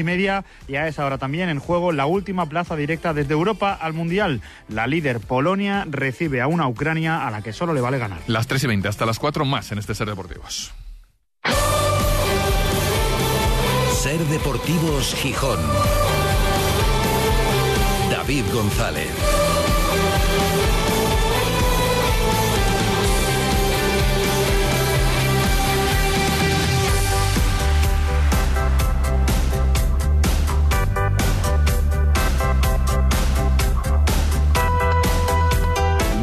y media y a esa hora también en juego la última plaza directa desde Europa al Mundial. La líder Polonia recibe a una Ucrania a la que solo le vale ganar. Las 3 y 20 hasta las 4 más en este Ser Deportivos. Ser Deportivos Gijón. David González.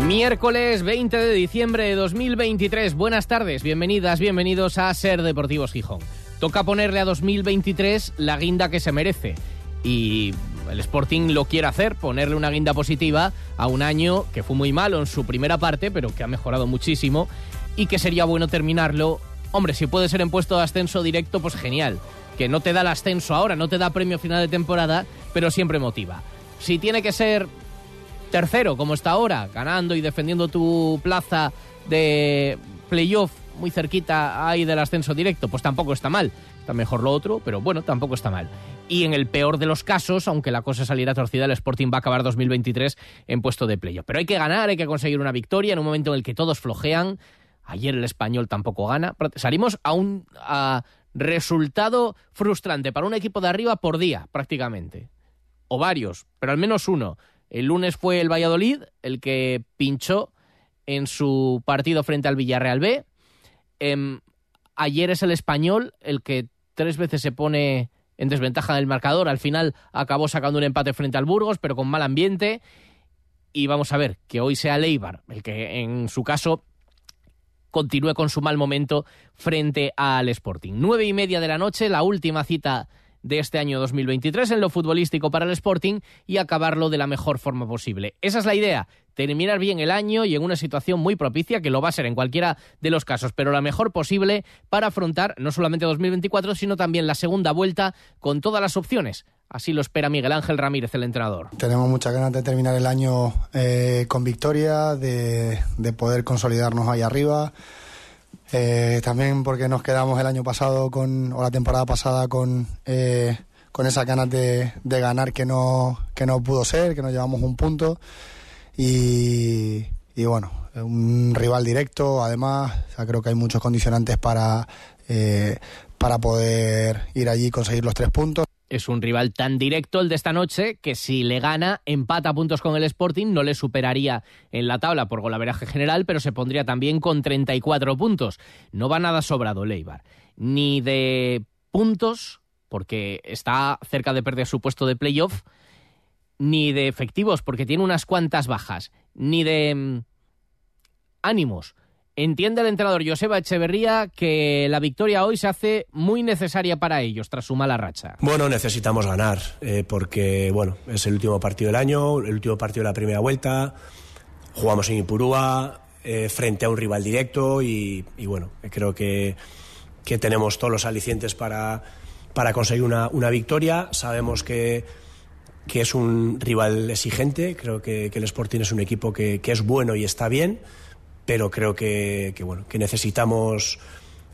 Miércoles 20 de diciembre de 2023. Buenas tardes, bienvenidas, bienvenidos a Ser Deportivos Gijón. Toca ponerle a 2023 la guinda que se merece. Y el Sporting lo quiere hacer, ponerle una guinda positiva a un año que fue muy malo en su primera parte, pero que ha mejorado muchísimo y que sería bueno terminarlo. Hombre, si puede ser en puesto de ascenso directo, pues genial. Que no te da el ascenso ahora, no te da premio final de temporada, pero siempre motiva. Si tiene que ser tercero, como está ahora, ganando y defendiendo tu plaza de playoff muy cerquita ahí del ascenso directo, pues tampoco está mal. Está mejor lo otro, pero bueno, tampoco está mal. Y en el peor de los casos, aunque la cosa saliera torcida, el Sporting va a acabar 2023 en puesto de playoff. Pero hay que ganar, hay que conseguir una victoria en un momento en el que todos flojean. Ayer el español tampoco gana. Salimos a un resultado frustrante para un equipo de arriba por día, prácticamente. O varios, pero al menos uno. El lunes fue el Valladolid el que pinchó en su partido frente al Villarreal B. Em, ayer es el español el que tres veces se pone en desventaja del marcador. Al final acabó sacando un empate frente al Burgos, pero con mal ambiente. Y vamos a ver que hoy sea Leibar el que en su caso continúe con su mal momento frente al Sporting. Nueve y media de la noche, la última cita de este año 2023 en lo futbolístico para el Sporting y acabarlo de la mejor forma posible. Esa es la idea, terminar bien el año y en una situación muy propicia, que lo va a ser en cualquiera de los casos, pero la mejor posible para afrontar no solamente 2024, sino también la segunda vuelta con todas las opciones. Así lo espera Miguel Ángel Ramírez, el entrenador. Tenemos muchas ganas de terminar el año eh, con victoria, de, de poder consolidarnos ahí arriba. Eh, también porque nos quedamos el año pasado con, o la temporada pasada con, eh, con esas ganas de, de, ganar que no, que no pudo ser, que nos llevamos un punto. Y, y bueno, un rival directo, además, creo que hay muchos condicionantes para, eh, para poder ir allí y conseguir los tres puntos. Es un rival tan directo el de esta noche que si le gana, empata puntos con el Sporting, no le superaría en la tabla por golaveraje general, pero se pondría también con 34 puntos. No va nada sobrado Leibar, ni de puntos, porque está cerca de perder su puesto de playoff, ni de efectivos, porque tiene unas cuantas bajas, ni de mm, ánimos, Entiende el entrenador Joseba Echeverría que la victoria hoy se hace muy necesaria para ellos tras su mala racha. Bueno, necesitamos ganar eh, porque bueno es el último partido del año, el último partido de la primera vuelta. Jugamos en Ipurúa eh, frente a un rival directo y, y bueno creo que, que, tenemos todos los alicientes para, para conseguir una, una victoria. Sabemos que que es un rival exigente, creo que, que el Sporting es un equipo que, que es bueno y está bien pero creo que, que, bueno, que necesitamos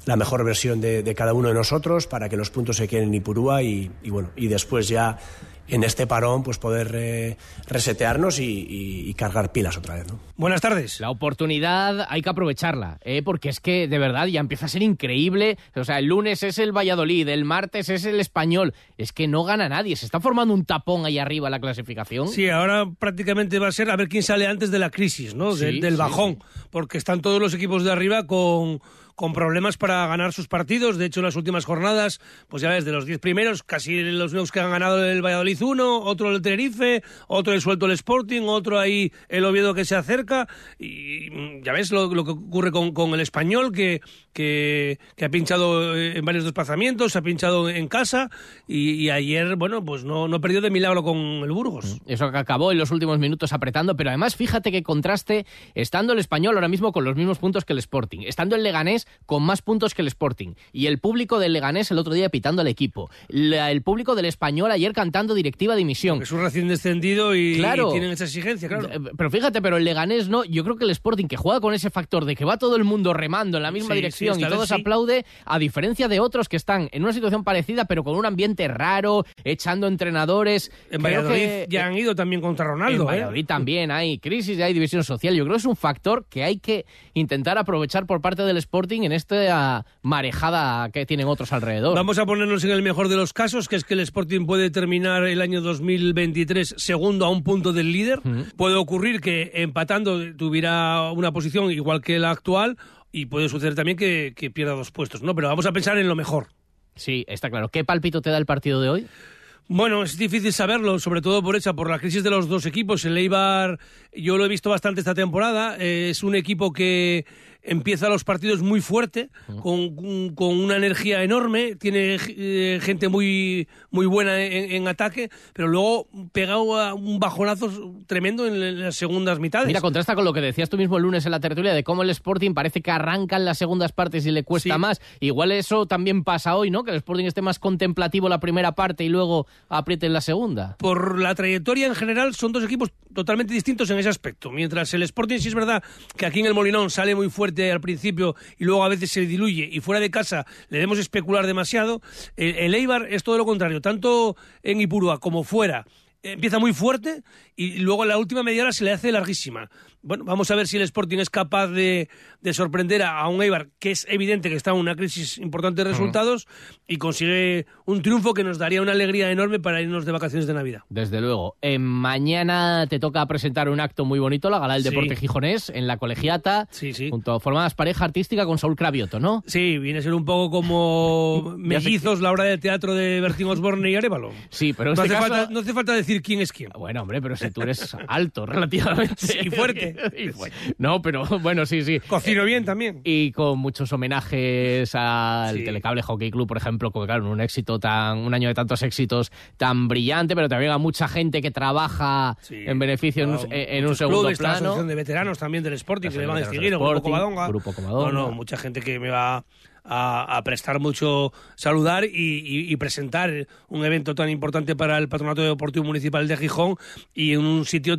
la mejor versión de, de, cada uno de nosotros para que los puntos se queden en Ipurúa y, y bueno, y después ya en este parón pues poder eh, resetearnos y, y, y, cargar pilas otra vez. ¿no? Buenas tardes. La oportunidad hay que aprovecharla, ¿eh? porque es que de verdad ya empieza a ser increíble. O sea, el lunes es el Valladolid, el martes es el español. Es que no gana nadie. Se está formando un tapón ahí arriba la clasificación. Sí, ahora prácticamente va a ser a ver quién sale antes de la crisis, ¿no? De, sí, del bajón. Sí, sí. Porque están todos los equipos de arriba con con problemas para ganar sus partidos. De hecho, en las últimas jornadas, pues ya ves, de los 10 primeros, casi los nuevos que han ganado el Valladolid 1, otro el Tenerife, otro el suelto el Sporting, otro ahí el Oviedo que se acerca. Y mm, ya ves lo, lo que ocurre con, con, el español, que, que, que, ha pinchado en varios desplazamientos, ha pinchado en casa y, y ayer, bueno, pues no, no, perdió de milagro con el Burgos. Eso que acabó en los últimos minutos apretando, pero además fíjate que contraste estando el español ahora mismo con los mismos puntos que el Sporting, estando el Leganés Leganés con más puntos que el Sporting. Y el público del Leganés el otro día pitando al equipo. el público del Español ayer cantando directiva de dimisión. Es un recién descendido y, tienen esa exigencia, claro. Eh, pero fíjate, pero el Leganés no. Yo creo que el Sporting que juega con ese factor de que va todo el mundo remando en la misma dirección y todos aplaude, a diferencia de otros que están en una situación parecida pero con un ambiente raro, echando entrenadores. En Valladolid ya han ido también contra Ronaldo. En ¿eh? Valladolid también hay crisis, y hay división social. Yo creo que es un factor que hay que intentar aprovechar por parte del Sporting en esta marejada que tienen otros alrededor. Vamos a ponernos en el mejor de los casos, que es que el Sporting puede terminar el año 2023 segundo a un punto del líder. Puede ocurrir que empatando tuviera una posición igual que la actual y puede suceder también que, que pierda dos puestos, ¿no? Pero vamos a pensar en lo mejor. Sí, está claro. ¿Qué palpito te da el partido de hoy? Bueno, es difícil saberlo, sobre todo por esa, por la crisis de los dos equipos. El Eibar, yo lo he visto bastante esta temporada. es un equipo que empieza los partidos muy fuerte, con, una energía enorme, tiene eh, gente muy, muy buena en, ataque, pero luego pega un bajonazo tremendo en, las segundas mitades. Mira, contrasta con lo que decías tú mismo el lunes en la tertulia de cómo el Sporting parece que arranca en las segundas partes y le cuesta más. Igual eso también pasa hoy, ¿no? Que el Sporting esté más contemplativo la primera parte y luego apriete en la segunda. Por la trayectoria en general son dos equipos totalmente distintos en ese aspecto. Mientras el Sporting sí es verdad que aquí en el Molinón sale muy fuerte al principio y luego a veces se diluye y fuera de casa le debemos especular demasiado. El, Eibar es todo lo contrario, tanto en Ipurúa como fuera empieza muy fuerte y luego en la última media hora se le hace larguísima. Bueno, vamos a ver si el Sporting es capaz de, sorprender a, un Eibar que es evidente que está en una crisis importante de resultados y consigue un triunfo que nos daría una alegría enorme para irnos de vacaciones de Navidad. Desde luego. Eh, mañana te toca presentar un acto muy bonito, la Gala del Deporte Gijonés, en la colegiata, sí, sí. junto a formadas pareja artística con Saúl Cravioto, ¿no? Sí, viene a ser un poco como mellizos la obra de teatro de Bertín Osborne y Arevalo. Sí, pero no, este hace falta, no hace falta decir quién es quién. Bueno, hombre, pero si tú eres alto relativamente. y fuerte. no, pero bueno, sí, sí. Cocino bien también. Y con muchos homenajes al Telecable Hockey Club, por ejemplo, que claro, un éxito tan, un año de tantos éxitos tan brillante, pero también a mucha gente que trabaja en beneficio en, un, en un segundo clubes, plano. La asociación de veteranos también del Sporting, que le van a seguir, Grupo Covadonga. Grupo Covadonga. No, no, mucha gente que me va a, prestar mucho saludar y, presentar un evento tan importante para el Patronato Deportivo Municipal de Gijón y en un sitio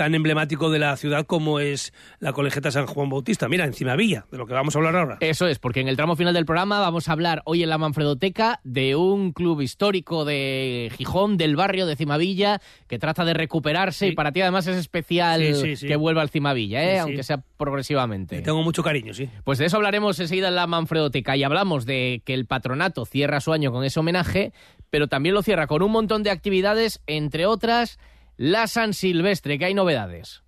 tan emblemático de la ciudad como es la Colegiata San Juan Bautista. Mira, encima Villa, de lo que vamos a hablar ahora. Eso es, porque en el tramo final del programa vamos a hablar hoy en la Manfredoteca de un club histórico de Gijón, del barrio de Cimavilla, que trata de recuperarse y para ti además es especial que vuelva al Cimavilla, ¿eh? aunque sea progresivamente. tengo mucho cariño, sí. Pues de eso hablaremos enseguida en la Manfredoteca y hablamos de que el patronato cierra su año con ese homenaje, pero también lo cierra con un montón de actividades, entre otras la San Silvestre, que hay novedades.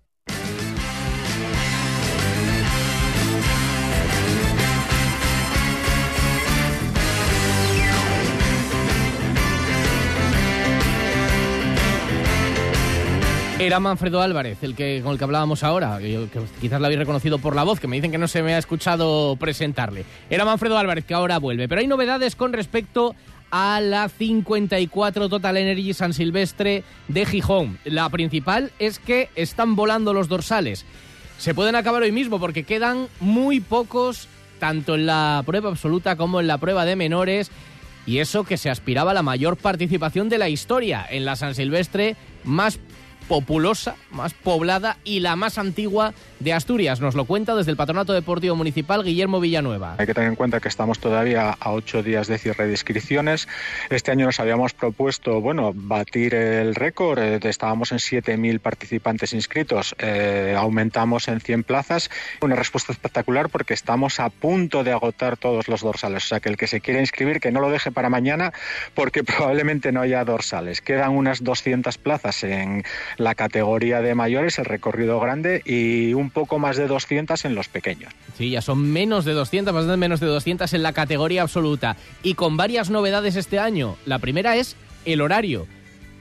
Era Manfredo Álvarez, el que con el que hablábamos ahora, que, quizás lo habéis reconocido por la voz, que me dicen que no se me ha escuchado presentarle. Era Manfredo Álvarez que ahora vuelve, pero hay novedades con respecto a la 54 Total Energy San Silvestre de Gijón. La principal es que están volando los dorsales. Se pueden acabar hoy mismo porque quedan muy pocos, tanto en la prueba absoluta como en la prueba de menores. Y eso que se aspiraba a la mayor participación de la historia en la San Silvestre más populosa, más poblada y la más antigua de Asturias. Nos lo cuenta desde el Patronato Deportivo Municipal Guillermo Villanueva. Hay que tener en cuenta que estamos todavía a ocho días de cierre de inscripciones. Este año nos habíamos propuesto, bueno, batir el récord. Eh, estábamos en 7.000 participantes inscritos. Eh, aumentamos en 100 plazas. Una respuesta espectacular porque estamos a punto de agotar todos los dorsales. O sea, que el que se quiera inscribir, que no lo deje para mañana porque probablemente no haya dorsales. Quedan unas 200 plazas en la categoría de mayores, el recorrido grande y un poco más de 200 en los pequeños. Sí, ya son menos de 200, bastante menos de 200 en la categoría absoluta y con varias novedades este año. La primera es el horario.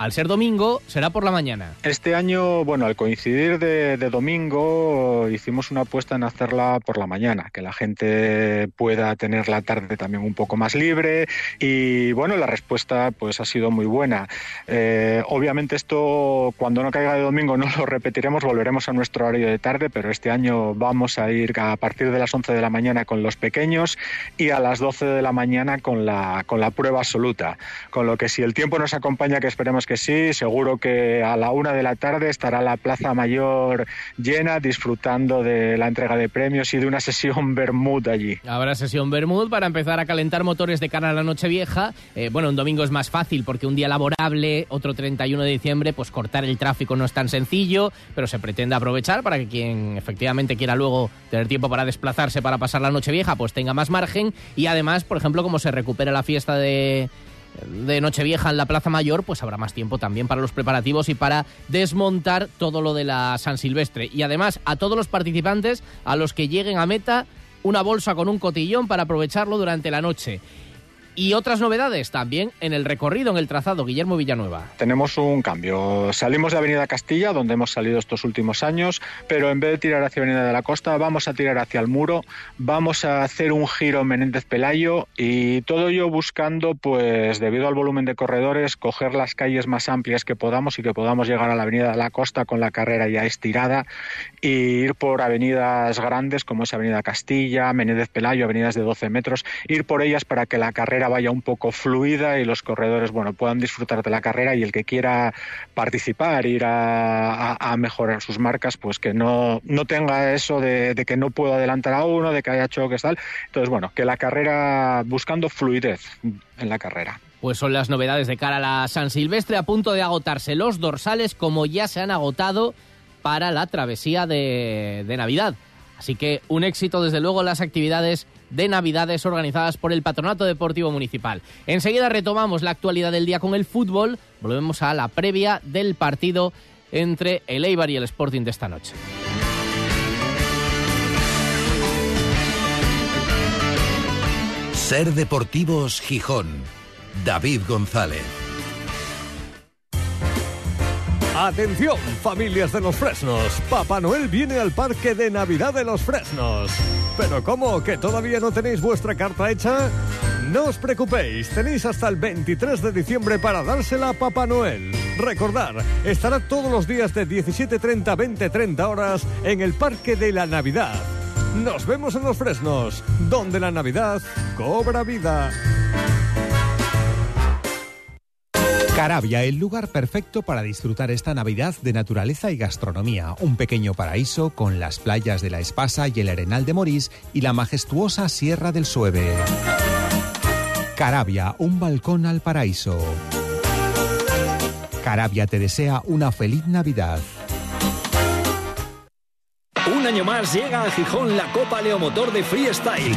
Al ser domingo, será por la mañana. Este año, bueno, al coincidir de, domingo, hicimos una apuesta en hacerla por la mañana, que la gente pueda tener la tarde también un poco más libre. Y bueno, la respuesta pues ha sido muy buena. Eh, obviamente esto, cuando no caiga de domingo, no lo repetiremos, volveremos a nuestro horario de tarde, pero este año vamos a ir a partir de las 11 de la mañana con los pequeños y a las 12 de la mañana con la, con la prueba absoluta. Con lo que si el tiempo nos acompaña, que esperemos que sí, seguro que a la una de la tarde estará la Plaza Mayor llena, disfrutando de la entrega de premios y de una sesión Bermud allí. Habrá sesión Bermud para empezar a calentar motores de cara a la noche vieja. Eh, bueno, un domingo es más fácil porque un día laborable, otro 31 de diciembre, pues cortar el tráfico no es tan sencillo, pero se pretende aprovechar para que quien efectivamente quiera luego tener tiempo para desplazarse para pasar la noche vieja, pues tenga más margen y además, por ejemplo, como se recupera la fiesta de de Nochevieja en la Plaza Mayor, pues habrá más tiempo también para los preparativos y para desmontar todo lo de la San Silvestre. Y además a todos los participantes, a los que lleguen a meta, una bolsa con un cotillón para aprovecharlo durante la noche. Y otras novedades también en el recorrido, en el trazado, Guillermo Villanueva. Tenemos un cambio. Salimos de Avenida Castilla, donde hemos salido estos últimos años, pero en vez de tirar hacia Avenida de la Costa, vamos a tirar hacia el muro, vamos a hacer un giro en Menéndez Pelayo y todo ello buscando, pues debido al volumen de corredores, coger las calles más amplias que podamos y que podamos llegar a la Avenida de la Costa con la carrera ya estirada e ir por avenidas grandes como es Avenida Castilla, Menéndez Pelayo, avenidas de 12 metros, ir por ellas para que la carrera vaya un poco fluida y los corredores bueno puedan disfrutar de la carrera y el que quiera participar, ir a, mejorar sus marcas, pues que no, no tenga eso de, que no puedo adelantar a uno, de que haya choques, tal. Entonces, bueno, que la carrera, buscando fluidez en la carrera. Pues son las novedades de cara a la San Silvestre, a punto de agotarse los dorsales, como ya se han agotado para la travesía de, de Navidad. Así que un éxito, desde luego, las actividades de Navidades organizadas por el Patronato Deportivo Municipal. Enseguida retomamos la actualidad del día con el fútbol. Volvemos a la previa del partido entre el Eibar y el Sporting de esta noche. Ser Deportivos Gijón. David González. Atención, familias de los Fresnos. Papá Noel viene al Parque de Navidad de los Fresnos. ¿Pero cómo? ¿Que todavía no tenéis vuestra carta hecha? No os preocupéis, tenéis hasta el 23 de diciembre para dársela a Papá Noel. Recordar, estará todos los días de 17.30 a 20.30 horas en el Parque de la Navidad. Nos vemos en los Fresnos, donde la Navidad cobra vida. Carabia, el lugar perfecto para disfrutar esta Navidad de naturaleza y gastronomía. Un pequeño paraíso con las playas de la Espasa y el Arenal de Morís y la majestuosa Sierra del Sueve. Carabia, un balcón al paraíso. Carabia te desea una feliz Navidad. Un año más llega a Gijón la Copa Leomotor de Freestyle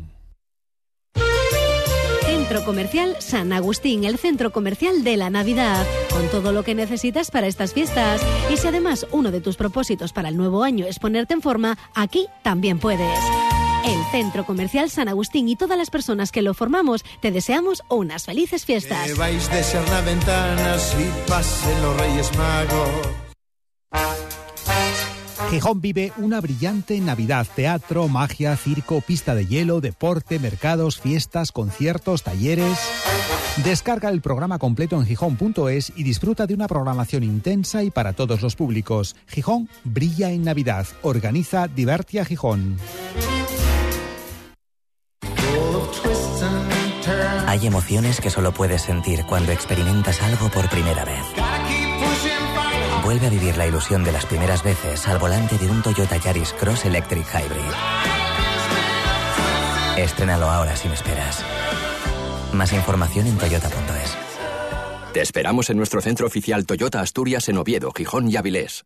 Centro Comercial San Agustín, el centro comercial de la Navidad, con todo lo que necesitas para estas fiestas. Y si además uno de tus propósitos para el nuevo año es ponerte en forma, aquí también puedes. El Centro Comercial San Agustín y todas las personas que lo formamos te deseamos unas felices fiestas. Que vais de ser la pasen los Reyes Magos. Gijón vive una brillante Navidad, teatro, magia, circo, pista de hielo, deporte, mercados, fiestas, conciertos, talleres. Descarga el programa completo en gijón.es y disfruta de una programación intensa y para todos los públicos. Gijón brilla en Navidad. Organiza Divertia Gijón. Hay emociones que solo puedes sentir cuando experimentas algo por primera vez. Vuelve a vivir la ilusión de las primeras veces al volante de un Toyota Yaris Cross Electric Hybrid. Estrénalo ahora sin esperas. Más información en toyota.es. Te esperamos en nuestro centro oficial Toyota Asturias en Oviedo, Gijón y Avilés.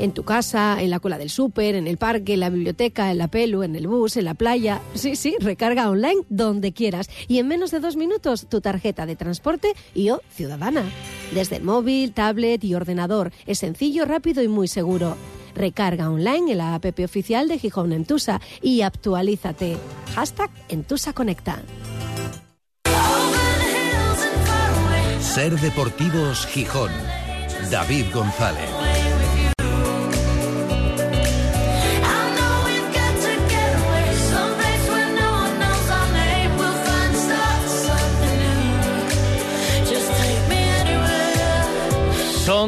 en tu casa, en la cola del súper, en el parque, en la biblioteca, en la pelu, en el bus, en la playa. Sí, sí, recarga online donde quieras y en menos de dos minutos tu tarjeta de transporte y o ciudadana. Desde el móvil, tablet y ordenador. Es sencillo, rápido y muy seguro. Recarga online en la app oficial de Gijón Entusa y actualízate. Hashtag Entusa Conecta. Ser Deportivos Gijón. David González.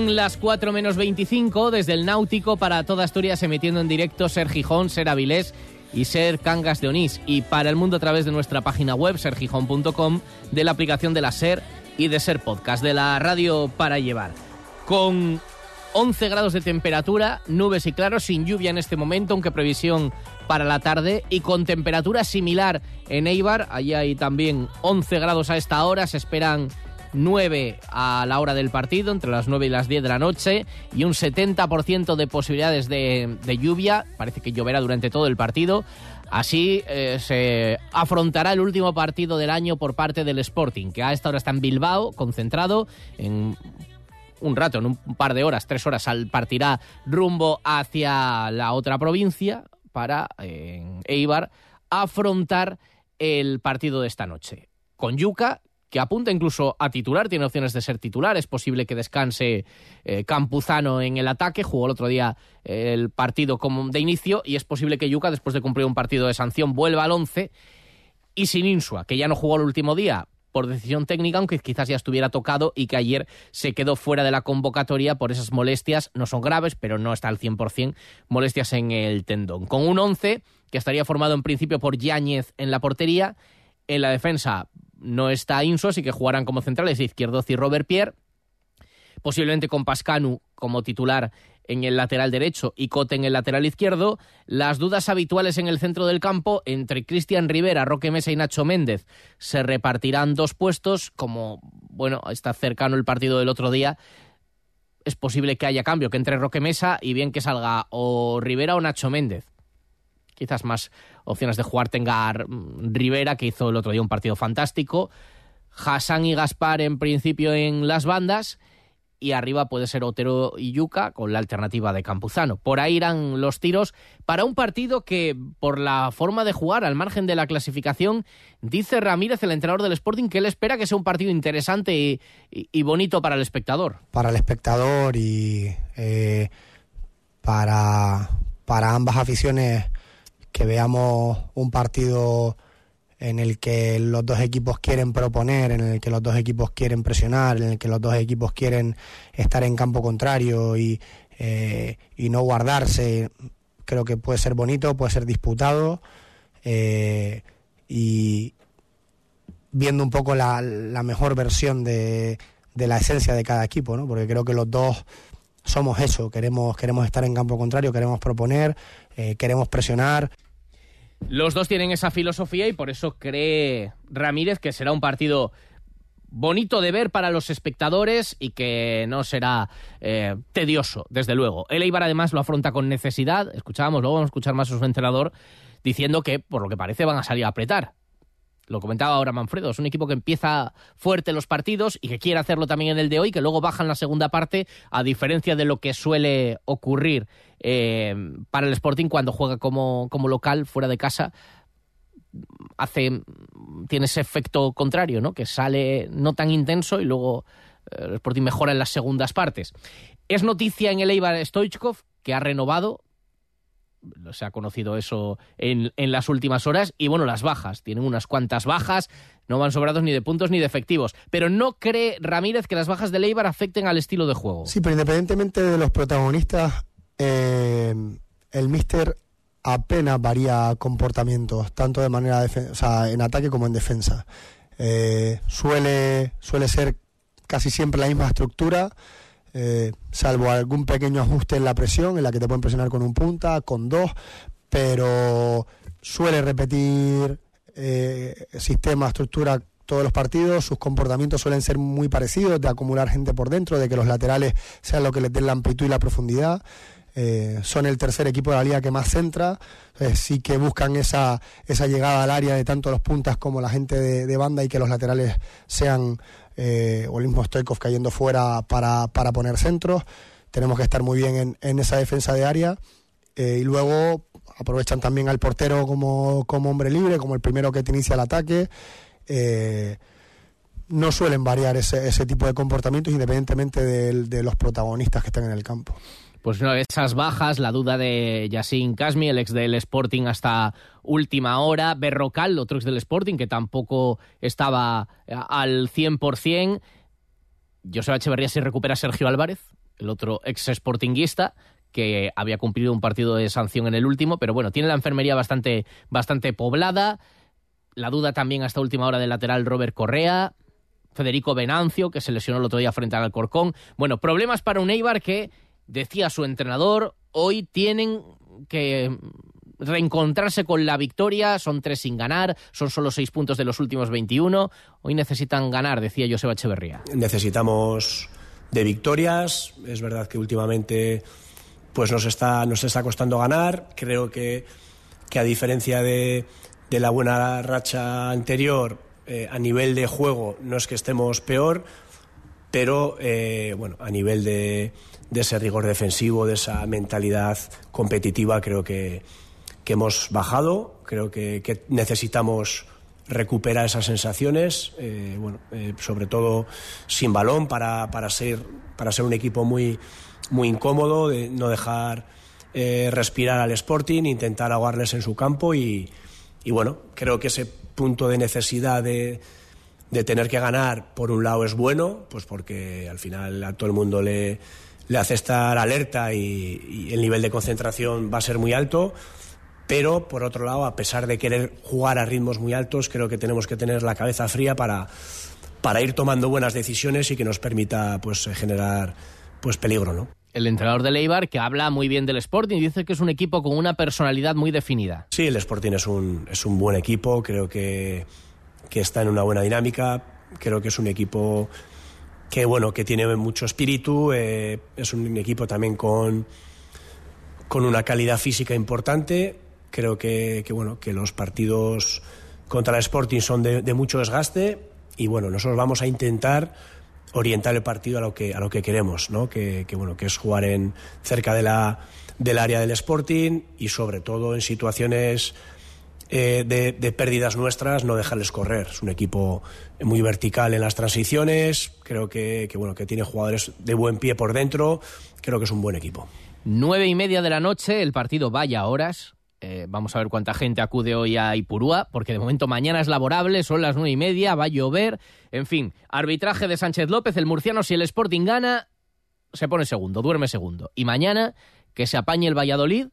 Las 4 menos 25 desde el Náutico para toda Asturias emitiendo en directo Ser Gijón, Ser Avilés y Ser Cangas de Onís y para el mundo a través de nuestra página web sergijón.com, de la aplicación de la Ser y de Ser Podcast, de la radio para llevar. Con 11 grados de temperatura, nubes y claros, sin lluvia en este momento, aunque previsión para la tarde, y con temperatura similar en Eibar, allí hay también 11 grados a esta hora, se esperan 9 a la hora del partido, entre las 9 y las 10 de la noche, y un 70% de posibilidades de, lluvia. Parece que lloverá durante todo el partido. Así eh, se afrontará el último partido del año por parte del Sporting, que a esta hora está en Bilbao, concentrado en un rato, en un par de horas, tres horas, partirá rumbo hacia la otra provincia para en Eibar afrontar el partido de esta noche. Con Yuca, que apunta incluso a titular, tiene opciones de ser titular, es posible que descanse eh, Campuzano en el ataque, jugó el otro día eh, el partido como de inicio y es posible que Yuca, después de cumplir un partido de sanción, vuelva al 11 y sin Insua, que ya no jugó el último día por decisión técnica, aunque quizás ya estuviera tocado y que ayer se quedó fuera de la convocatoria por esas molestias, no son graves, pero no está al 100%, molestias en el tendón. Con un 11 que estaría formado en principio por Yáñez en la portería, en la defensa no está Inso, así que jugarán como centrales Izquierdoz y Robert Pierre. Posiblemente con Pascanu como titular en el lateral derecho y Cote en el lateral izquierdo. Las dudas habituales en el centro del campo entre Cristian Rivera, Roque Mesa y Nacho Méndez se repartirán dos puestos. Como, bueno, está cercano el partido del otro día, es posible que haya cambio, que entre Roque Mesa y bien que salga o Rivera o Nacho Méndez quizás más opciones de jugar tenga Rivera, que hizo el otro día un partido fantástico, Hassan y Gaspar en principio en las bandas, y arriba puede ser Otero y Yuca con la alternativa de Campuzano. Por ahí irán los tiros para un partido que, por la forma de jugar, al margen de la clasificación, dice Ramírez, el entrenador del Sporting, que él espera que sea un partido interesante y, bonito para el espectador. Para el espectador y eh, para, para ambas aficiones que veamos un partido en el que los dos equipos quieren proponer, en el que los dos equipos quieren presionar, en el que los dos equipos quieren estar en campo contrario y, eh, y no guardarse. Creo que puede ser bonito, puede ser disputado eh, y viendo un poco la, mejor versión de, de, la esencia de cada equipo, ¿no? porque creo que los dos somos eso, queremos, queremos estar en campo contrario, queremos proponer, eh, queremos presionar. Los dos tienen esa filosofía y por eso cree Ramírez que será un partido bonito de ver para los espectadores y que no será eh, tedioso, desde luego. El Eibar además lo afronta con necesidad, escuchábamos, luego vamos a escuchar más a su entrenador diciendo que por lo que parece van a salir a apretar lo comentaba ahora Manfredo, es un equipo que empieza fuerte los partidos y que quiere hacerlo también en el de hoy, que luego baja en la segunda parte, a diferencia de lo que suele ocurrir eh, para el Sporting cuando juega como, como local fuera de casa hace tiene ese efecto contrario, ¿no? Que sale no tan intenso y luego eh, el Sporting mejora en las segundas partes. Es noticia en el Eibar Stoichkov que ha renovado se ha conocido eso en, en, las últimas horas. Y bueno, las bajas, tienen unas cuantas bajas, no van sobrados ni de puntos ni de efectivos. Pero no cree Ramírez que las bajas de Leibar afecten al estilo de juego. Sí, pero independientemente de los protagonistas, eh, el Mister apenas varía comportamientos, tanto de manera o en ataque como en defensa. Eh, suele, suele ser casi siempre la misma estructura. Eh, salvo algún pequeño ajuste en la presión, en la que te pueden presionar con un punta, con dos, pero suele repetir eh, sistema, estructura todos los partidos, sus comportamientos suelen ser muy parecidos, de acumular gente por dentro, de que los laterales sean lo que les den la amplitud y la profundidad. Eh, son el tercer equipo de la liga que más centra, sí que buscan esa, esa llegada al área de tanto los puntas como la gente de, banda y que los laterales sean eh, o el mismo Stoikov cayendo fuera para, para poner centros. Tenemos que estar muy bien en, en esa defensa de área eh, y luego aprovechan también al portero como, como hombre libre, como el primero que te inicia el ataque. Eh, no suelen variar ese, ese tipo de comportamientos independientemente de, los protagonistas que están en el campo. Pues una de esas bajas, la duda de Yassin Casmi, el ex del Sporting hasta última hora, Berrocal, otro ex del Sporting, que tampoco estaba eh, al 100%. Joseba Echeverría si recupera a Sergio Álvarez, el otro ex sportinguista, que había cumplido un partido de sanción en el último, pero bueno, tiene la enfermería bastante, bastante poblada. La duda también hasta última hora del lateral Robert Correa, Federico Venancio, que se lesionó el otro día frente al Alcorcón. Bueno, problemas para un Eibar que, decía su entrenador, hoy tienen que reencontrarse con la victoria, son tres sin ganar, son solo seis puntos de los últimos 21. Hoy necesitan ganar, decía Joseba Echeverría. Necesitamos de victorias, es verdad que últimamente pues nos está, nos está costando ganar. Creo que, que a diferencia de, de, la buena racha anterior, eh, a nivel de juego no es que estemos peor, pero eh, bueno, a nivel de, de, ese rigor defensivo, de esa mentalidad competitiva, creo que, que hemos bajado. Creo que, necesitamos recuperar esas sensaciones, eh, bueno, sobre todo sin balón, para, para, ser, para ser un equipo muy muy incómodo, de no dejar eh, respirar al Sporting, intentar ahogarles en su campo y, bueno, creo que ese punto de necesidad de, de, tener que ganar, por un lado es bueno, pues porque al final a todo el mundo le, le hace estar alerta y, y el nivel de concentración va a ser muy alto pero por otro lado, a pesar de querer jugar a ritmos muy altos, creo que tenemos que tener la cabeza fría para, para ir tomando buenas decisiones y que nos permita pues generar pues peligro, ¿no? el entrenador de Leibar, que habla muy bien del Sporting dice que es un equipo con una personalidad muy definida. Sí, el Sporting es un, es un buen equipo, creo que, que está en una buena dinámica, creo que es un equipo que, bueno, que tiene mucho espíritu, eh, es un equipo también con, con una calidad física importante, creo que, que, bueno, que los partidos contra el Sporting son de, mucho desgaste y, bueno, nosotros vamos a intentar orientar el partido a lo que, a lo que queremos, ¿no? que, bueno, que es jugar en, cerca de la, del área del Sporting y sobre todo en situaciones eh, de, pérdidas nuestras no dejarles correr. Es un equipo muy vertical en las transiciones, creo que, bueno, que tiene jugadores de buen pie por dentro, creo que es un buen equipo. Nueve y media de la noche, el partido vaya horas, eh, vamos a ver cuánta gente acude hoy a Ipurúa, porque de momento mañana es laborable, son las nueve y media, va a llover. En fin, arbitraje de Sánchez López, el murciano, si el Sporting gana, se pone segundo, duerme segundo. Y mañana, que se apañe el Valladolid,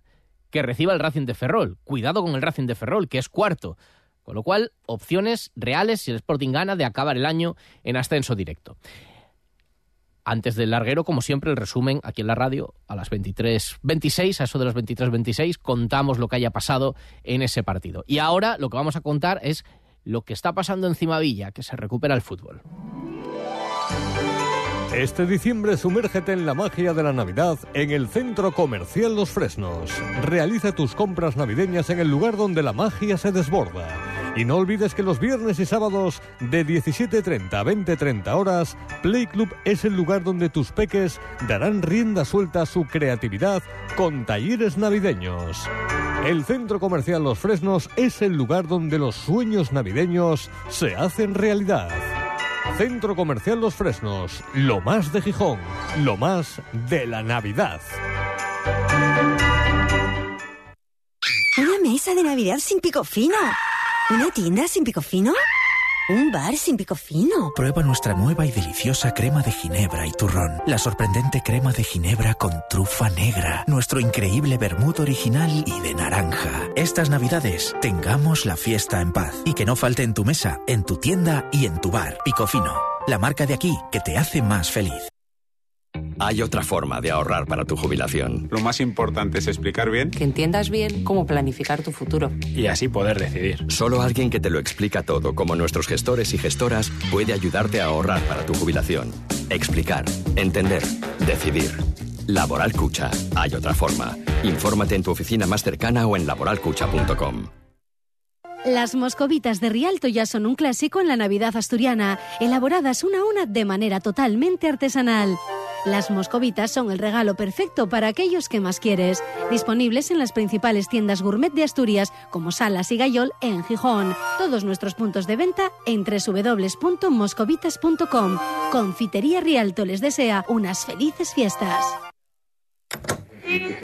que reciba el Racing de Ferrol. Cuidado con el Racing de Ferrol, que es cuarto. Con lo cual, opciones reales si el Sporting gana de acabar el año en ascenso directo antes del larguero, como siempre, el resumen aquí en la radio a las 23.26, a eso de las 23.26, contamos lo que haya pasado en ese partido. Y ahora lo que vamos a contar es lo que está pasando en Cimavilla, que se recupera el fútbol. Este diciembre sumérgete en la magia de la Navidad en el Centro Comercial Los Fresnos. Realiza tus compras navideñas en el lugar donde la magia se desborda. Y no olvides que los viernes y sábados de 17.30 a 20.30 horas, Play Club es el lugar donde tus peques darán rienda suelta a su creatividad con talleres navideños. El Centro Comercial Los Fresnos es el lugar donde los sueños navideños se hacen realidad. Centro Comercial Los Fresnos, lo más de Gijón, lo más de la Navidad. Una mesa de Navidad sin pico fino. ¿Una tienda sin pico fino? ¿Un bar sin pico fino? Prueba nuestra nueva y deliciosa crema de ginebra y turrón. La sorprendente crema de ginebra con trufa negra. Nuestro increíble vermut original y de naranja. Estas navidades, tengamos la fiesta en paz. Y que no falte en tu mesa, en tu tienda y en tu bar. Pico fino la marca de aquí que te hace más feliz. Hay otra forma de ahorrar para tu jubilación. Lo más importante es explicar bien. Que entiendas bien cómo planificar tu futuro. Y así poder decidir. Solo alguien que te lo explica todo, como nuestros gestores y gestoras, puede ayudarte a ahorrar para tu jubilación. Explicar, entender, decidir. Laboral Cucha. Hay otra forma. Infórmate en tu oficina más cercana o en laboralcucha.com. Las moscovitas de Rialto ya son un clásico en la Navidad asturiana, elaboradas una a una de manera totalmente artesanal. Las moscovitas son el regalo perfecto para aquellos que más quieres. Disponibles en las principales tiendas gourmet de Asturias, como Salas y Gayol en Gijón. Todos nuestros puntos de venta en www.moscovitas.com. Confitería Rialto les desea unas felices fiestas. ¡Qué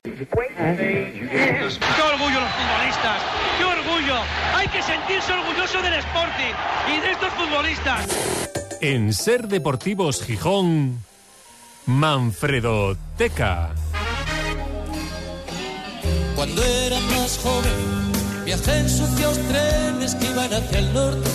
orgullo los futbolistas! ¡Qué orgullo! Hay que sentirse orgulloso del Sporting y de estos futbolistas. En Ser Deportivos Gijón, Manfredo Teca. Cuando era más joven, viajé en sucios trenes que iban hacia el norte.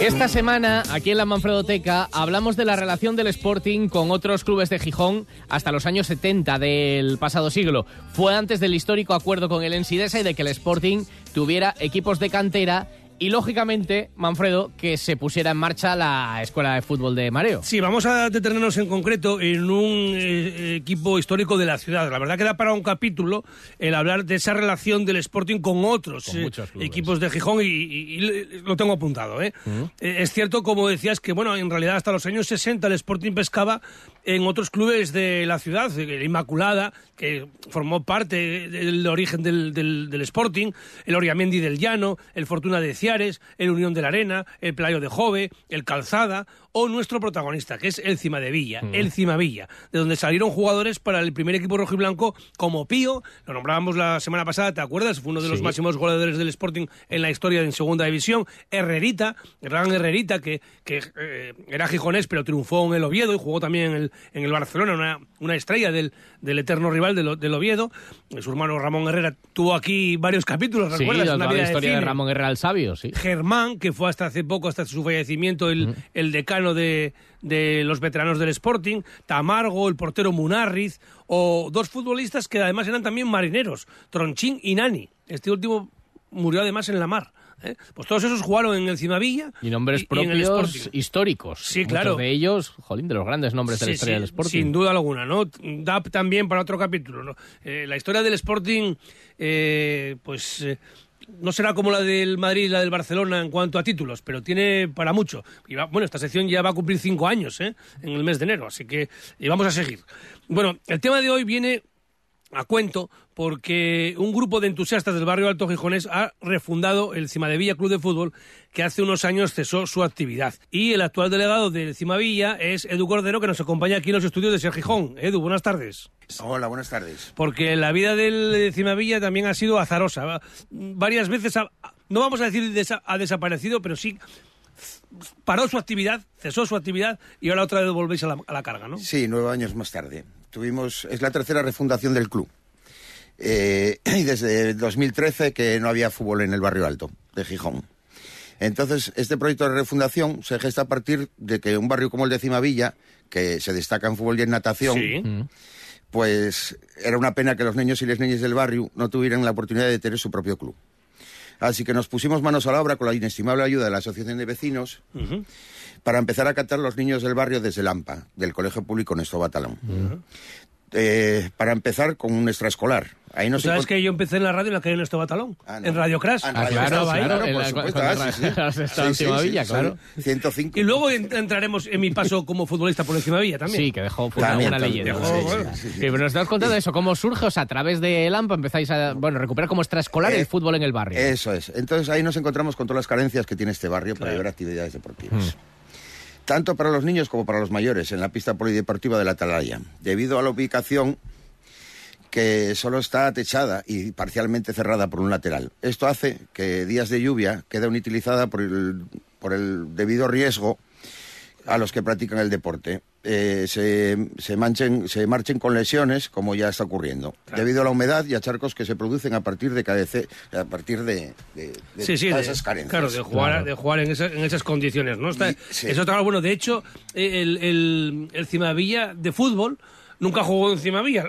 Esta semana, aquí en la Manfredoteca, hablamos de la relación del Sporting con otros clubes de Gijón hasta los años 70 del pasado siglo. Fue antes del histórico acuerdo con el Ensidesa y de que el Sporting tuviera equipos de cantera y lógicamente, Manfredo, que se pusiera en marcha la escuela de fútbol de Mareo. Sí, vamos a detenernos en concreto en un eh, equipo histórico de la ciudad. La verdad que da para un capítulo el hablar de esa relación del Sporting con otros eh, equipos de Gijón y, y- y lo tengo apuntado. ¿eh? Eh, Es cierto, como decías, que bueno, en realidad hasta los años 60 el Sporting pescaba en otros clubes de la ciudad, el Inmaculada, que formó parte del origen del, del- del Sporting, el Oriamendi del Llano, el Fortuna de Ciares, el Unión de la Arena, el Playo de Jove, el Calzada o nuestro protagonista, que es el Cima de Villa, el Cima Villa, de donde salieron jugadores para el primer equipo rojo y blanco como Pío, lo nombrábamos la semana pasada, ¿te acuerdas? Fue uno de los máximos goleadores del Sporting en la historia en segunda división, Herrerita, gran Herrerita, que, que eh, era gijonés pero triunfó en el Oviedo y jugó también en el, en el Barcelona, una, una estrella del, del eterno rival del, del Oviedo. Su hermano Ramón Herrera tuvo aquí varios capítulos, Sí, ¿recuerdas? Una la historia de. Ramón Herrera el Sabio, sí. Germán, que fue hasta hace poco, hasta su fallecimiento, el, el decano de, de los veteranos del Sporting, Tamargo, el portero Munarriz, o dos futbolistas que además eran también marineros, Tronchín y Nani. Este último murió además en la mar. ¿Eh? Pues todos esos jugaron en el Cimavilla Y nombres y- y en el propios históricos. Sí, Muchos claro. de ellos, jolín, de los grandes nombres de la historia sí, del Sporting. Sin duda alguna, ¿no? Da también para otro capítulo, ¿no? Eh, la historia del Sporting, eh, pues... eh, no será como la del Madrid y la del Barcelona en cuanto a títulos, pero tiene para mucho. Y va- bueno, esta sección ya va a cumplir cinco años ¿eh? en el mes de enero, así que y vamos a seguir. Bueno, el tema de hoy viene a cuento porque un grupo de entusiastas del barrio Alto Gijonés ha refundado el Cimadevilla Club de Fútbol que hace unos años cesó su actividad. Y el actual delegado del Cimavilla es Edu Cordero que nos acompaña aquí en los estudios de Ser Gijón. Edu, buenas tardes. Hola, buenas tardes. Porque la vida del Cimavilla también ha sido azarosa. Va- Varias veces, ha- no vamos a decir ha desaparecido, pero sí paró su actividad, cesó su actividad y ahora otra vez volvéis a la, a la carga, ¿no? Sí, nueve años más tarde. Tuvimos, es la tercera refundación del club. Eh, y desde 2013 que no había fútbol en el barrio alto de Gijón. Entonces, este proyecto de refundación se gesta a partir de que un barrio como el de Cimavilla, que se destaca en fútbol y en natación, Sí. pues era una pena que los niños y las niñas del barrio no tuvieran la oportunidad de tener su propio club. Así que nos pusimos manos a la obra con la inestimable ayuda de la Asociación de Vecinos para empezar a captar los niños del barrio desde Lampa, del Colegio Público Néstor Batalón. Eh, para empezar con un extraescolar. Ahí no sabes que yo empecé en la radio en la calle Néstor Batalón, en Radio Crash. Ah, en Radio Crash, Estaba ahí. claro, por supuesto, ah, sí, sí. Sí, sí, sí, soy 105. Y luego en- entraremos en mi paso como futbolista por el Cimavilla también. Sí, que dejó También, una también, leyenda. sí, Sí, sí, sí. sí, sí. Sí, pero nos estás contando eso, cómo surge, o sea, a través de Lampa empezáis a, bueno, recuperar como extraescolar Eh, el fútbol en el barrio. Eso es. Entonces ahí nos encontramos con todas las carencias que tiene este barrio para llevar actividades deportivas. Tanto para los niños como para los mayores, en la pista polideportiva de la Atalaya. Debido a la ubicación que solo está techada y parcialmente cerrada por un lateral. Esto hace que días de lluvia quede inutilizada por el, por el debido riesgo a los que practican el deporte. Eh, se, se, manchen, se marchen con lesiones, como ya está ocurriendo, debido a la humedad y a charcos que se producen a partir de KDC, a partir de, de, de sí, sí, todas de- esas carencias. Claro, de jugar, de jugar en, esa- en esas condiciones, ¿no? Está, Eso está bueno. De hecho, el, el, el Cimavilla de fútbol nunca jugó en Cimavilla.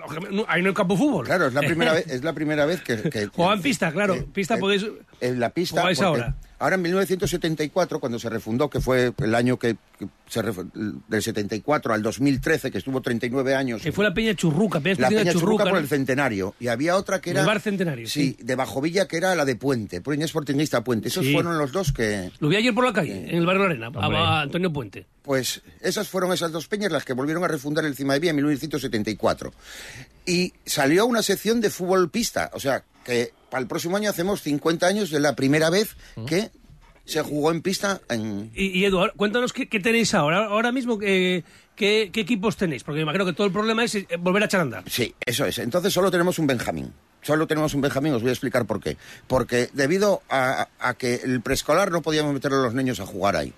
Ahí no hay campo de fútbol. Claro, es la primera vez, es la primera vez que, que en pista, claro. pista podéis... en la pista. Jugáis ahora. Ahora en 1974, cuando se refundó, que fue el año que, que se refu- del 74 al 2013, que estuvo 39 años. Que fue la Peña Churruca, Peña, La Peña Peña Churruca por el centenario. Y había otra que El era. bar centenario, Sí, de Bajovilla, que era la de Puente. Peña Sportingista Puente. Esos Sí. fueron los dos que. Lo vi ayer por la calle, en el barrio Arena, Hombre. a Antonio Puente. Pues esas fueron esas dos peñas las que volvieron a refundar el Cima de Vía en 1974. Y salió una sección de fútbol pista. O sea, que para el próximo año hacemos 50 años de la primera vez que se jugó en pista en, Y, y Edu, ahora, cuéntanos qué, qué tenéis ahora. Ahora mismo, eh, ¿qué, qué equipos tenéis? Porque me imagino que todo el problema es eh, volver a echar a andar. Sí, eso es. Entonces solo tenemos un Benjamín. Solo tenemos un Benjamín, os voy a explicar por qué. Porque debido a, a que el preescolar no podíamos meter a los niños a jugar ahí.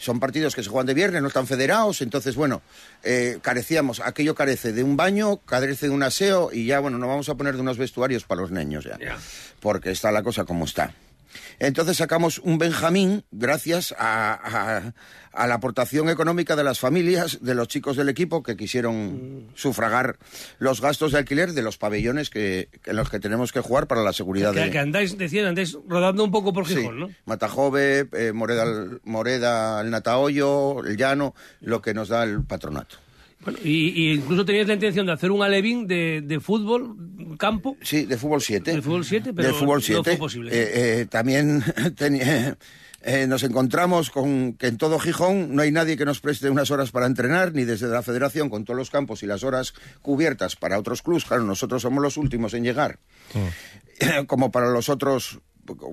Son partidos que se juegan de viernes, no están federados, entonces, bueno, eh, carecíamos, aquello carece de un baño, carece de un aseo y ya, bueno, nos vamos a poner de unos vestuarios para los niños ya. Porque está la cosa como está. Entonces sacamos un Benjamín gracias a, a- a la aportación económica de las familias, de los chicos del equipo que quisieron sufragar los gastos de alquiler de los pabellones que, en los que tenemos que jugar para la seguridad Que, de... que andáis, decían, andáis rodando un poco por Sí, Gijón, ¿no? Matajove, eh, Moreda, Moreda, el Natahoyo, el Llano, lo que nos da el patronato. Bueno, y, y incluso teníais la intención de hacer un alevín de, de fútbol, campo. Sí, de fútbol 7. De fútbol 7, pero de fútbol no 7. fue posible. Eh, eh, también eh, nos encontramos con que en todo Gijón no hay nadie que nos preste unas horas para entrenar, ni desde la federación con todos los campos y las horas cubiertas para otros clubes. Claro, nosotros somos los últimos en llegar. Como para los otros,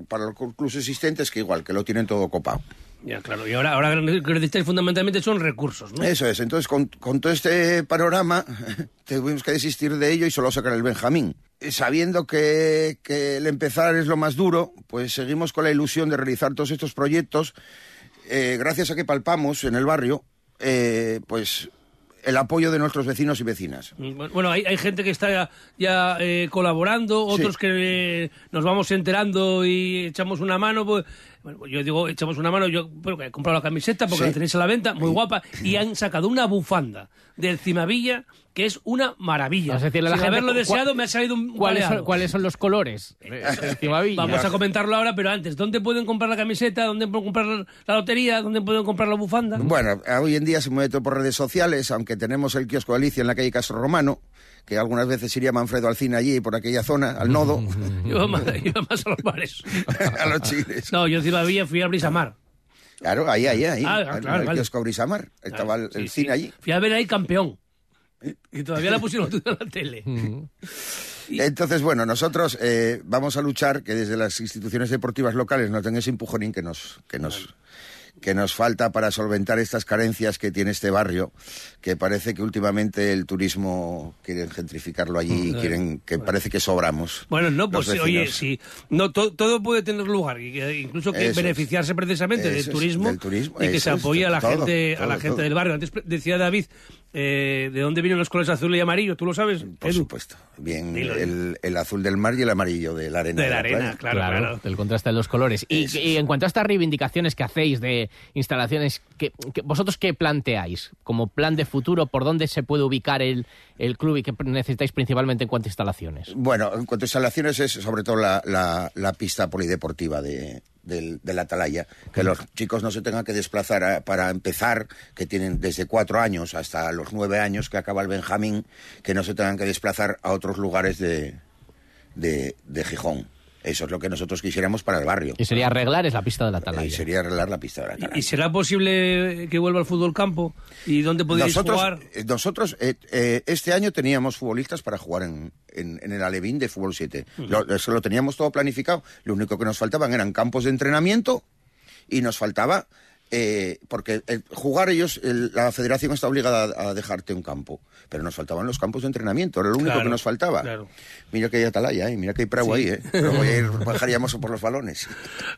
para los clubes existentes, que igual, que lo tienen todo copado. Ya, claro. Y ahora, ahora lo que necesitáis fundamentalmente son recursos, ¿no? Eso es. Entonces, con, con todo este panorama, tuvimos que desistir de ello y solo sacar el Benjamín. Eh, Sabiendo que, que el empezar es lo más duro, pues seguimos con la ilusión de realizar todos estos proyectos, eh, gracias a que palpamos en el barrio, eh, pues el apoyo de nuestros vecinos y vecinas. Bueno, hay, hay gente que está ya, ya, eh, colaborando, otros que eh, nos vamos enterando y echamos una mano. Pues, bueno, yo digo, echamos una mano, yo bueno, que he comprado la camiseta porque Sí. la tenéis a la venta, muy guapa, y han sacado una bufanda del Cimavilla que es una maravilla. Vas a decirle a la Sin gente haberlo deseado, me ha salido un ¿Cuáles son, cuáles son los colores? del Cimavilla? Vamos a comentarlo ahora, pero antes, ¿dónde pueden comprar la camiseta? ¿Dónde pueden comprar la lotería? ¿Dónde pueden comprar la bufanda? Bueno, hoy en día se mueve todo por redes sociales, aunque tenemos el kiosco de Alicia en la calle Castro Romano, que algunas veces iría Manfredo Alcina allí, por aquella zona, al nodo. Iba más, iba más a los bares. a los chiles. No, yo en Cimavilla fui a Brisamar. Claro, ahí, ahí, ahí. Ah, en claro, el vale. kiosco Brisamar. Estaba el, cine allí. Fui a ver ahí campeón. Y todavía la pusieron en la tele. Entonces, bueno, nosotros eh, vamos a luchar que desde las instituciones deportivas locales nos den ese empujonín que nos, que nos, que nos falta para solventar estas carencias que tiene este barrio, que parece que últimamente el turismo quieren gentrificarlo allí y Mm, quieren que parece que sobramos. Bueno, no, pues oye, sí, no, to- todo puede tener lugar, incluso que Eso es. beneficiarse precisamente del turismo, del turismo, y que se apoye a la todo, gente, a la gente todo. del barrio. Antes decía David, eh, ¿de dónde vienen los colores azul y amarillo? ¿Tú lo sabes? Por Edu? supuesto. Bien, el, el azul del mar y el amarillo de la arena. De la arena, playa. claro, claro. del contraste de los colores. Y, y en cuanto a estas reivindicaciones que hacéis de instalaciones, que, que ¿vosotros qué planteáis? Como plan de futuro, ¿por dónde se puede ubicar el, el club y qué necesitáis principalmente en cuanto a instalaciones? Bueno, en cuanto a instalaciones es sobre todo la, la- la pista polideportiva de, del, del Atalaya, que los chicos no se tengan que desplazar a- para empezar, que tienen desde cuatro años hasta los nueve años que acaba el Benjamín, que no se tengan que desplazar a otros lugares de, de, de Gijón. Eso es lo que nosotros quisiéramos para el barrio. Y sería arreglar es la pista de la Atalaya. Y sería arreglar la pista de la Atalaya. ¿Y será posible que vuelva al fútbol campo? ¿Y dónde podéis nosotros, jugar? eh, Nosotros eh, eh, este año teníamos futbolistas para jugar en, en- en el Alevín de Fútbol 7. Lo- eso lo teníamos todo planificado. Lo único que nos faltaban eran campos de entrenamiento y nos faltaba eh, porque el jugar ellos, el- la federación está obligada a, a dejarte un campo, pero nos faltaban los campos de entrenamiento, era lo único Claro, que nos faltaba. claro. Mira que hay atalaya, ¿eh? mira que hay pragua Sí. ahí, ¿eh? Luego ir- bajaríamos por los balones.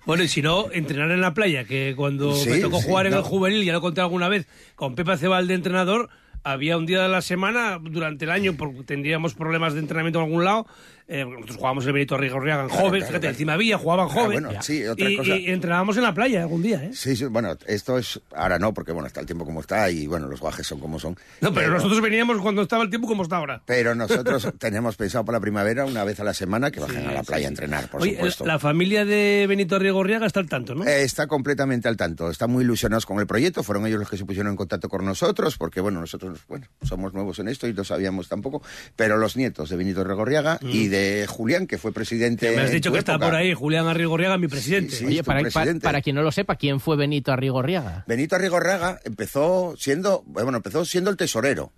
Bueno, y si no, entrenar en la playa, que cuando Sí, me tocó sí, jugar en el juvenil, ya lo conté alguna vez, con Pepe Cebal de entrenador, había un día de la semana durante el año, porque tendríamos problemas de entrenamiento en algún lado. Eh, nosotros jugábamos el Benito Arrigorriaga en Claro, joven, claro, fíjate, claro. encima había, jugaban Ah, joven. bueno, sí, otra y, cosa. y entrenábamos en la playa algún día, ¿eh? Sí, sí, bueno, esto es, ahora no, porque bueno, está el tiempo como está y bueno, los guajes son como son. No, pero nosotros veníamos cuando estaba el tiempo como está ahora. Pero nosotros tenemos pensado para la primavera una vez a la semana que bajen a la playa a entrenar, por Oye, supuesto. la familia de Benito Arrigorriaga está al tanto, ¿no? Eh, está completamente al tanto, están muy ilusionados con el proyecto, fueron ellos los que se pusieron en contacto con nosotros, porque bueno, nosotros bueno, somos nuevos en esto y no sabíamos tampoco, pero los nietos de Benito Regorriaga Mm. y de Julián, que fue presidente... Me has dicho que está por ahí Julián Arrigorriaga, mi presidente. Sí, Oye, para, para, presidente. para quien no lo sepa, ¿quién fue Benito Arrigorriaga? Benito Arrigorriaga empezó siendo, bueno, empezó siendo el tesorero.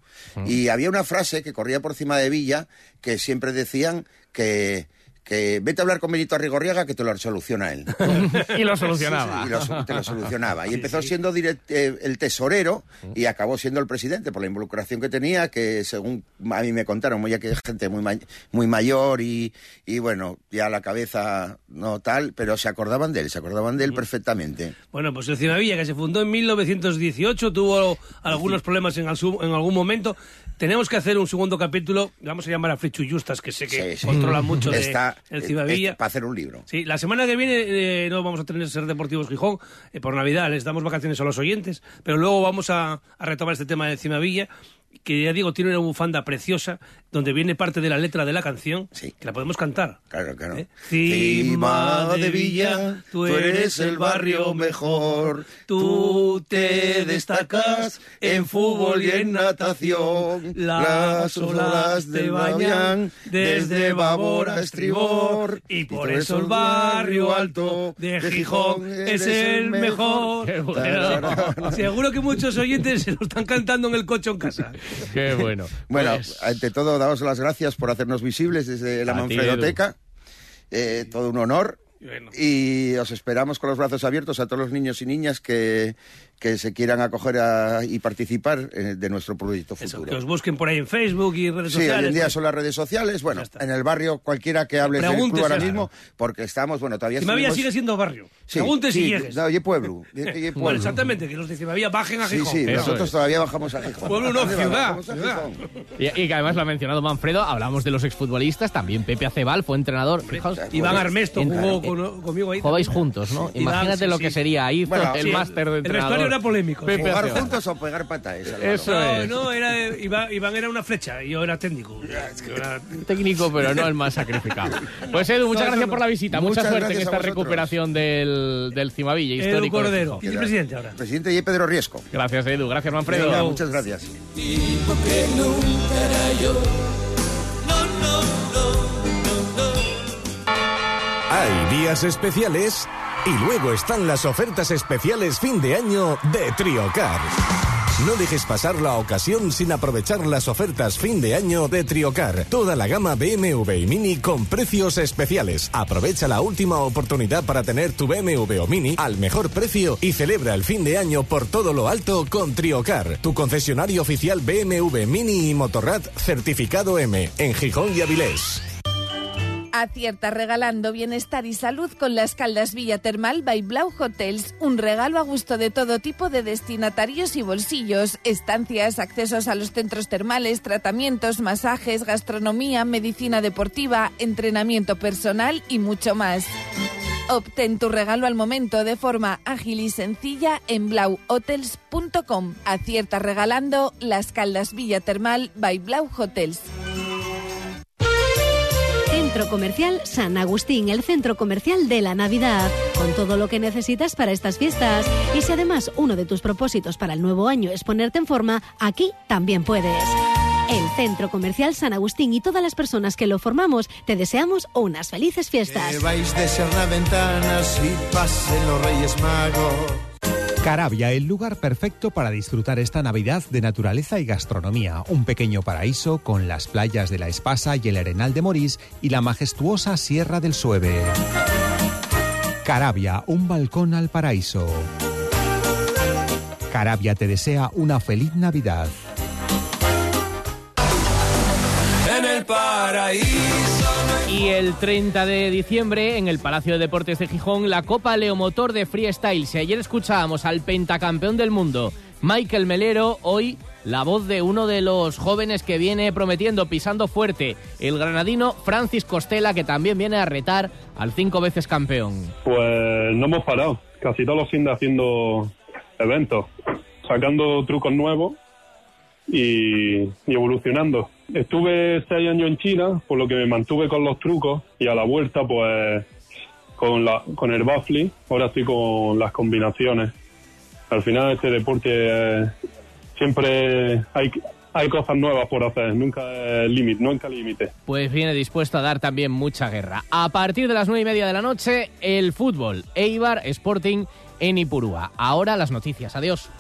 Y había una frase que corría por encima de Villa que siempre decían que, que vete a hablar con Benito Arrigorriaga que te lo soluciona él. y lo solucionaba. Sí, sí, y lo te lo solucionaba. Y empezó siendo direct- eh, el tesorero y acabó siendo el presidente por la involucración que tenía, que según a mí me contaron, muy que gente muy, muy mayor y, y bueno, ya la cabeza no tal, pero se acordaban de él, se acordaban de él perfectamente. Bueno, pues el Cimavilla, que se fundó en 1918, tuvo algunos problemas en algún momento. Tenemos que hacer un segundo capítulo, vamos a llamar a Frichu Justas, que sé que Sí, sí. controla mucho de Está- el Cimavilla. eh, para hacer un libro. Sí, la semana que viene eh, no vamos a tener Ser Deportivos Gijón eh, por Navidad, les damos vacaciones a los oyentes, pero luego vamos a, a retomar este tema del Cimavilla, que ya digo, tiene una bufanda preciosa, donde viene parte de la letra de la canción, que la podemos cantar. Claro, claro. ¿Eh? Cima de Villa, tú eres el barrio mejor. Tú te destacas en fútbol y en natación. Las olas te bañan desde babor a estribor y por eso el barrio alto de Gijón es el mejor. Bueno. Seguro que muchos oyentes se lo están cantando en el coche en casa. Qué bueno. Bueno, Pues- ante todo, daos las gracias por hacernos visibles desde la Manfredoteca. Eh, todo un honor. Y os esperamos con los brazos abiertos a todos los niños y niñas que, que se quieran acoger a- y participar eh, de nuestro proyecto futuro. Que os busquen por ahí en Facebook y redes Sí, hoy sociales. en día pues. son las redes sociales. Bueno, en el barrio cualquiera que hable del club ahora claro. mismo, porque estamos, bueno, todavía estuvimos- sigue siendo barrio. Sí, Pregunte si sí, llegues. No, y pueblo. y- y Bueno, pueblo. exactamente, que los de Cimavilla bajen a Sí, Gijón. sí, Eso nosotros es. todavía bajamos a Gijón. Pueblo no, ciudad, ciudad. Y, y que además lo ha mencionado Manfredo, hablamos de los exfutbolistas, también Pepe Acebal fue entrenador. Fijaos, Iván Armesto jugó con- conmigo ahí. También. juntos, ¿no? Imagínate sí, lo sí. que sería ahí Bueno, el sí, máster de entrenador. Era polémico. Pepe Jugar juntos o pegar patas. Eso no, es. no, era, Iván, Iván era una flecha y yo era técnico. Yo era- Técnico, pero no el más sacrificado. Pues Edu, muchas No, gracias no, por la visita. Muchas Mucha suerte en esta recuperación del, del Cimavilla Edu histórico. de Cordero. ¿Quién es presidente ahora? Presidente y Pedro Riesco. Gracias, Edu. Gracias, Manfredo. Venga, muchas gracias. tipo que nunca era yo. No, no, no, no, no. Hay días especiales y luego están las ofertas especiales fin de año de Triocar. No dejes pasar la ocasión sin aprovechar las ofertas fin de año de Triocar. Toda la gama BMW y Mini con precios especiales. Aprovecha la última oportunidad para tener tu BMW o Mini al mejor precio y celebra el fin de año por todo lo alto con Triocar, tu concesionario oficial BMW Mini y Motorrad certificado M en Gijón y Avilés. Acierta regalando bienestar y salud con las Caldas Villa Termal by Blau Hotels. Un regalo a gusto de todo tipo de destinatarios y bolsillos. Estancias, accesos a los centros termales, tratamientos, masajes, gastronomía, medicina deportiva, entrenamiento personal y mucho más. Obtén tu regalo al momento de forma ágil y sencilla en blauhotels.com. Acierta regalando las Caldas Villa Termal by Blau Hotels. Centro Comercial San Agustín, el centro comercial de la Navidad, con todo lo que necesitas para estas fiestas. Y si además uno de tus propósitos para el nuevo año es ponerte en forma, aquí también puedes. El Centro Comercial San Agustín y todas las personas que lo formamos te deseamos unas felices fiestas. Que vais de ser la ventana si pasen los Reyes Magos. Carabia, el lugar perfecto para disfrutar esta Navidad de naturaleza y gastronomía. Un pequeño paraíso con las playas de la Espasa y el Arenal de Morís y la majestuosa Sierra del Sueve. Carabia, un balcón al paraíso. Carabia te desea una feliz Navidad. El paraíso. Y el 30 de diciembre, en el Palacio de Deportes de Gijón, la Copa Leomotor de Freestyle. Si ayer escuchábamos al pentacampeón del mundo, Michael Melero, hoy la voz de uno de los jóvenes que viene prometiendo, pisando fuerte, el granadino Francis Costela, que también viene a retar al cinco veces campeón. Pues no hemos parado, casi todos los fines haciendo eventos, sacando trucos nuevos y, y evolucionando. Estuve seis años en China, por lo que me mantuve con los trucos y a la vuelta pues con, la, con el baffling, ahora estoy con las combinaciones. Al final este deporte eh, siempre hay, hay cosas nuevas por hacer, nunca límite, nunca límite. Pues viene dispuesto a dar también mucha guerra. A partir de las nueve y media de la noche, el fútbol, Eibar Sporting en Ipurúa. Ahora las noticias, adiós.